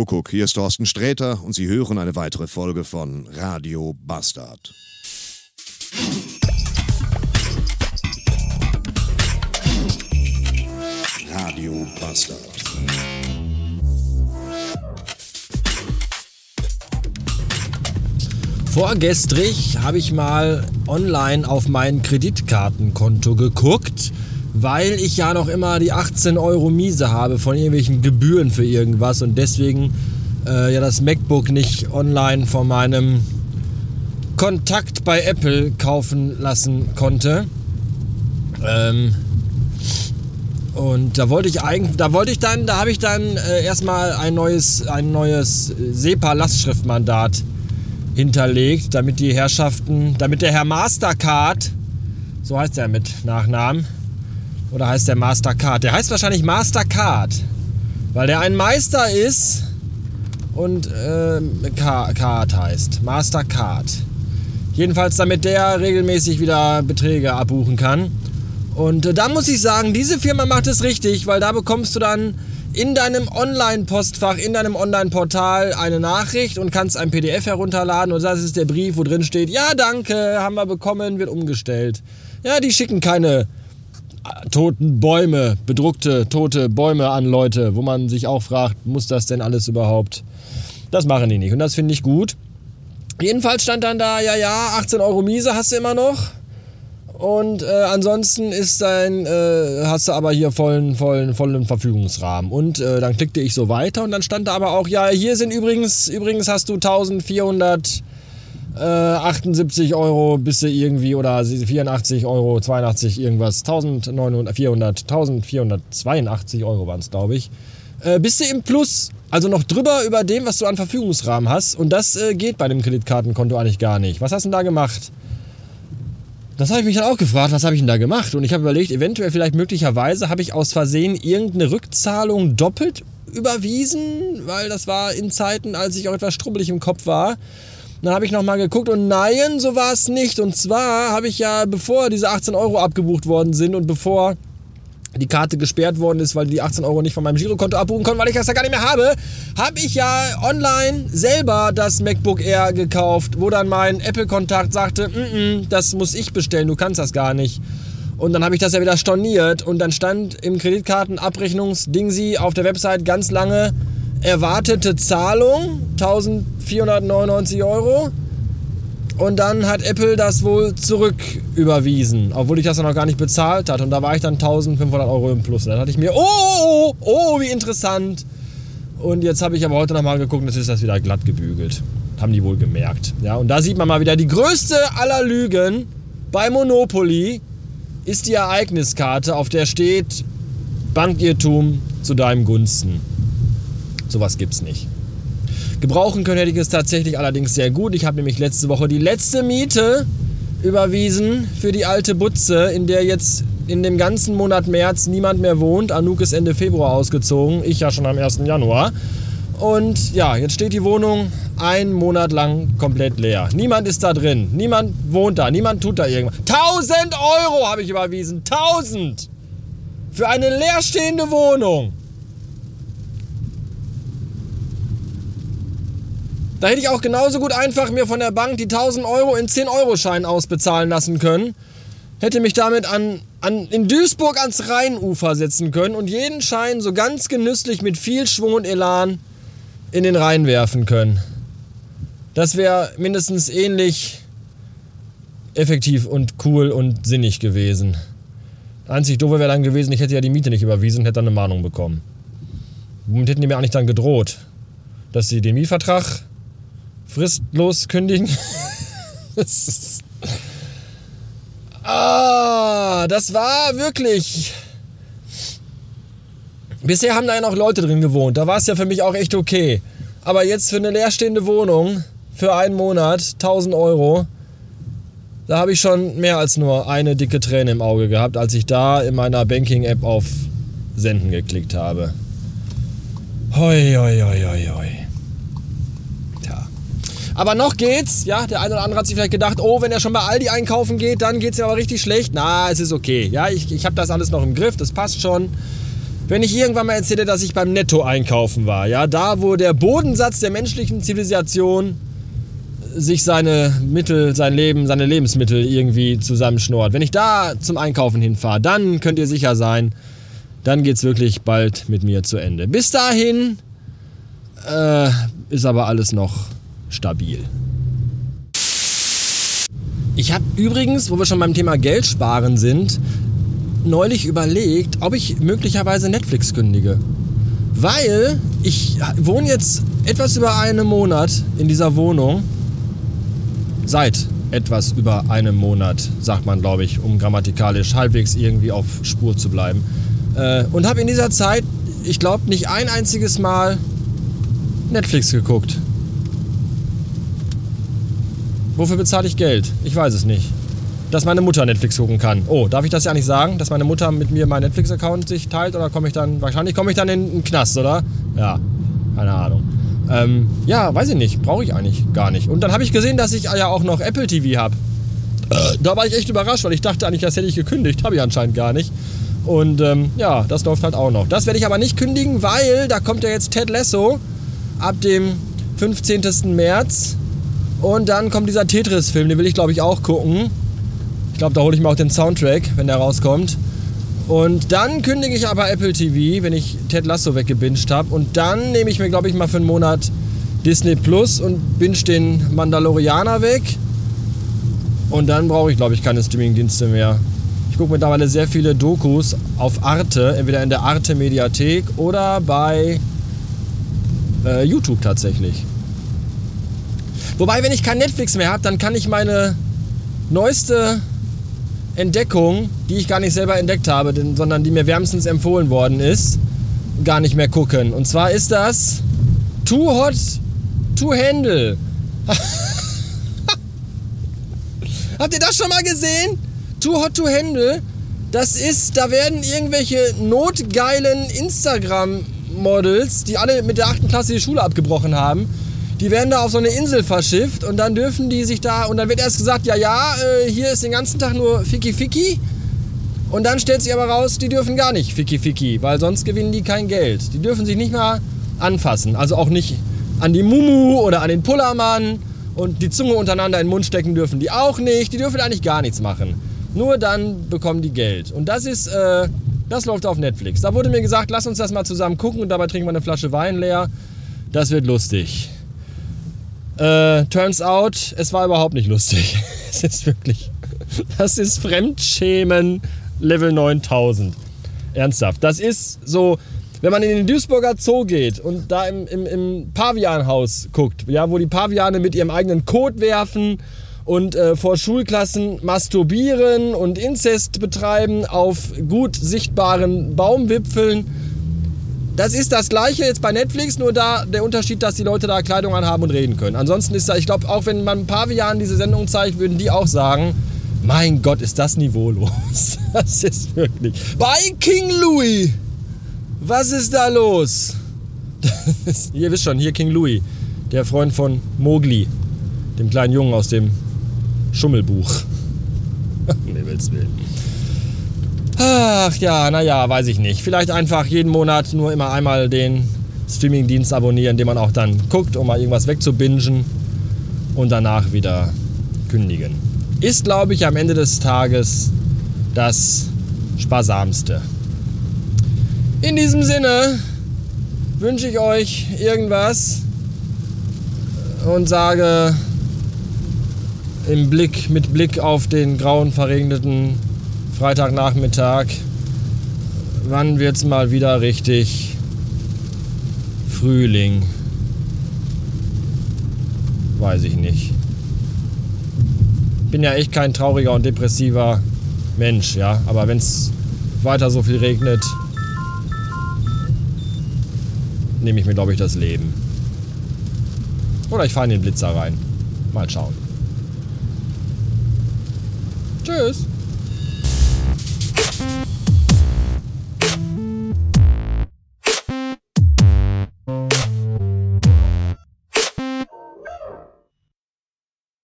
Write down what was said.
Kuckuck, hier ist Thorsten Sträter und Sie hören eine weitere Folge von Radio Bastard. Radio Bastard. Vorgestrig habe ich mal online auf mein Kreditkartenkonto geguckt, weil ich ja noch immer die 18 Euro Miese habe von irgendwelchen Gebühren für irgendwas und deswegen äh, ja das MacBook nicht online von meinem Kontakt bei Apple kaufen lassen konnte. Ähm, und da wollte ich eigentlich, da wollte ich dann, da habe ich dann äh, erstmal ein neues, ein neues SEPA-Lastschriftmandat hinterlegt, damit die Herrschaften, damit der Herr Mastercard, so heißt er mit Nachnamen, oder heißt der Mastercard? Der heißt wahrscheinlich Mastercard, weil der ein Meister ist und äh, Card heißt. Mastercard. Jedenfalls, damit der regelmäßig wieder Beträge abbuchen kann. Und äh, da muss ich sagen, diese Firma macht es richtig, weil da bekommst du dann in deinem Online-Postfach, in deinem Online-Portal eine Nachricht und kannst ein PDF herunterladen und das ist der Brief, wo drin steht, ja danke, haben wir bekommen, wird umgestellt. Ja, die schicken keine toten Bäume, bedruckte tote Bäume an Leute, wo man sich auch fragt, muss das denn alles überhaupt? Das machen die nicht und das finde ich gut. Jedenfalls stand dann da, ja, ja, 18 Euro Miese hast du immer noch. Und äh, ansonsten ist dein, äh, hast du aber hier vollen, vollen, vollen Verfügungsrahmen. Und äh, dann klickte ich so weiter und dann stand da aber auch, ja, hier sind übrigens, übrigens hast du 1478 Euro bist du irgendwie oder 84 Euro, 82 irgendwas, 1400, 1482 Euro waren es, glaube ich. Äh, bist du im Plus, also noch drüber über dem, was du an Verfügungsrahmen hast. Und das äh, geht bei dem Kreditkartenkonto eigentlich gar nicht. Was hast du denn da gemacht? Das habe ich mich dann auch gefragt, was habe ich denn da gemacht? Und ich habe überlegt, eventuell vielleicht möglicherweise habe ich aus Versehen irgendeine Rückzahlung doppelt überwiesen, weil das war in Zeiten, als ich auch etwas strubbelig im Kopf war. Dann habe ich nochmal geguckt und nein, so war es nicht. Und zwar habe ich ja, bevor diese 18 Euro abgebucht worden sind und bevor die Karte gesperrt worden ist, weil die 18 Euro nicht von meinem Girokonto abbuchen konnten, weil ich das ja gar nicht mehr habe, habe ich ja online selber das MacBook Air gekauft, wo dann mein Apple-Kontakt sagte, mm -mm, das muss ich bestellen, du kannst das gar nicht. Und dann habe ich das ja wieder storniert und dann stand im Kreditkartenabrechnungsdingsi auf der Website ganz lange erwartete Zahlung, 1499 Euro. Und dann hat Apple das wohl zurück überwiesen, obwohl ich das dann noch gar nicht bezahlt hatte. Und da war ich dann 1500 Euro im Plus. Und dann hatte ich mir, oh, oh, oh, oh, wie interessant. Und jetzt habe ich aber heute nochmal geguckt, jetzt ist das wieder glatt gebügelt. Haben die wohl gemerkt. Ja, und da sieht man mal wieder, die größte aller Lügen bei Monopoly ist die Ereigniskarte, auf der steht Bankirrtum zu deinem Gunsten. Sowas gibt's nicht. Gebrauchen können hätte ich es tatsächlich allerdings sehr gut. Ich habe nämlich letzte Woche die letzte Miete überwiesen für die alte Butze, in der jetzt in dem ganzen Monat März niemand mehr wohnt. Anouk ist Ende Februar ausgezogen, ich ja schon am 1. Januar. Und ja, jetzt steht die Wohnung einen Monat lang komplett leer. Niemand ist da drin, niemand wohnt da, niemand tut da irgendwas. 1000 Euro habe ich überwiesen, 1000! Für eine leerstehende Wohnung. Da hätte ich auch genauso gut einfach mir von der Bank die 1000 Euro in 10-Euro-Schein ausbezahlen lassen können. Hätte mich damit an, an, in Duisburg ans Rheinufer setzen können und jeden Schein so ganz genüsslich mit viel Schwung und Elan in den Rhein werfen können. Das wäre mindestens ähnlich effektiv und cool und sinnig gewesen. Einzig doofe wäre dann gewesen, ich hätte ja die Miete nicht überwiesen und hätte dann eine Mahnung bekommen. Womit hätten die mir eigentlich dann gedroht? Dass sie den Mietvertrag fristlos kündigen. das ah, das war wirklich. Bisher haben da ja noch Leute drin gewohnt. Da war es ja für mich auch echt okay. Aber jetzt für eine leerstehende Wohnung für einen Monat 1000 Euro, da habe ich schon mehr als nur eine dicke Träne im Auge gehabt, als ich da in meiner Banking-App auf Senden geklickt habe. Hoi, hoi, hoi, hoi, hoi. Aber noch geht's. Ja, der eine oder andere hat sich vielleicht gedacht, oh, wenn er schon bei Aldi einkaufen geht, dann geht's ja aber richtig schlecht. Na, es ist okay. Ja, ich, ich habe das alles noch im Griff, das passt schon. wenn ich irgendwann mal erzähle, dass ich beim Netto einkaufen war, ja, da wo der Bodensatz der menschlichen Zivilisation sich seine Mittel, sein Leben, seine Lebensmittel irgendwie zusammenschnort. Wenn ich da zum Einkaufen hinfahre, dann könnt ihr sicher sein, dann geht es wirklich bald mit mir zu Ende. Bis dahin äh, ist aber alles noch stabil. Ich habe übrigens, wo wir schon beim Thema Geld sparen sind, neulich überlegt, ob ich möglicherweise Netflix kündige. Weil ich wohne jetzt etwas über einen Monat in dieser Wohnung. Seit etwas über einem Monat, sagt man, glaube ich, um grammatikalisch halbwegs irgendwie auf Spur zu bleiben. Äh, und habe in dieser Zeit, ich glaube, nicht ein einziges Mal Netflix geguckt. Wofür bezahle ich Geld? Ich weiß es nicht. Dass meine Mutter Netflix gucken kann. Oh, darf ich das ja nicht sagen? Dass meine Mutter mit mir meinen Netflix-Account sich teilt? Oder komme ich dann, wahrscheinlich komme ich dann in den Knast, oder? Ja, keine Ahnung. Ähm, ja, weiß ich nicht. Brauche ich eigentlich gar nicht. Und dann habe ich gesehen, dass ich ja auch noch Apple TV habe. Da war ich echt überrascht, weil ich dachte eigentlich, das hätte ich gekündigt. Habe ich anscheinend gar nicht. Und ähm, ja, das läuft halt auch noch. Das werde ich aber nicht kündigen, weil da kommt ja jetzt Ted Lasso ab dem 15. März. Und dann kommt dieser Tetris-Film, den will ich glaube ich auch gucken. Ich glaube, da hole ich mir auch den Soundtrack, wenn der rauskommt. Und dann kündige ich aber Apple TV, wenn ich Ted Lasso weggebinged habe. Und dann nehme ich mir, glaube ich, mal für einen Monat Disney Plus und binge den Mandalorianer weg. Und dann brauche ich, glaube ich, keine Streaming-Dienste mehr. Ich gucke mittlerweile sehr viele Dokus auf Arte, entweder in der Arte Mediathek oder bei äh, YouTube tatsächlich. Wobei, wenn ich kein Netflix mehr habe, dann kann ich meine neueste Entdeckung, die ich gar nicht selber entdeckt habe, sondern die mir wärmstens empfohlen worden ist, gar nicht mehr gucken. Und zwar ist das Too Hot to Handle. Habt ihr das schon mal gesehen? Too Hot to Handle. Das ist, da werden irgendwelche notgeilen Instagram-Models, die alle mit der 8. Klasse die Schule abgebrochen haben, die werden da auf so eine Insel verschifft und dann dürfen die sich da, und dann wird erst gesagt, ja, ja, äh, hier ist den ganzen Tag nur Ficky Ficky. Und dann stellt sich aber raus, die dürfen gar nicht Ficky Ficky, weil sonst gewinnen die kein Geld. Die dürfen sich nicht mal anfassen, also auch nicht an die Mumu oder an den Pullermann und die Zunge untereinander in den Mund stecken dürfen die auch nicht. Die dürfen eigentlich gar nichts machen. Nur dann bekommen die Geld. Und das ist, äh, das läuft auf Netflix. Da wurde mir gesagt, lass uns das mal zusammen gucken und dabei trinken wir eine Flasche Wein leer. Das wird lustig. Äh, turns out, es war überhaupt nicht lustig. es ist wirklich. Das ist Fremdschämen Level 9000. Ernsthaft. Das ist so, wenn man in den Duisburger Zoo geht und da im, im, im Pavianhaus guckt, ja, wo die Paviane mit ihrem eigenen Kot werfen und äh, vor Schulklassen masturbieren und Inzest betreiben auf gut sichtbaren Baumwipfeln das ist das gleiche jetzt bei Netflix, nur da der Unterschied, dass die Leute da Kleidung anhaben und reden können. Ansonsten ist da, ich glaube, auch wenn man ein paar Jahren diese Sendung zeigt, würden die auch sagen, mein Gott, ist das niveaulos. Das ist wirklich. Bei King Louis! Was ist da los? Ist, ihr wisst schon, hier King Louis, der Freund von Mowgli, dem kleinen Jungen aus dem Schummelbuch. Mir will's willen. Ach ja, naja, weiß ich nicht. Vielleicht einfach jeden Monat nur immer einmal den Streamingdienst abonnieren, den man auch dann guckt, um mal irgendwas wegzubingen und danach wieder kündigen. Ist, glaube ich, am Ende des Tages das Sparsamste. In diesem Sinne wünsche ich euch irgendwas und sage im Blick, mit Blick auf den grauen, verregneten Freitagnachmittag. Wann wird es mal wieder richtig Frühling? Weiß ich nicht. Bin ja echt kein trauriger und depressiver Mensch, ja. Aber wenn es weiter so viel regnet, nehme ich mir, glaube ich, das Leben. Oder ich fahre in den Blitzer rein. Mal schauen. Tschüss.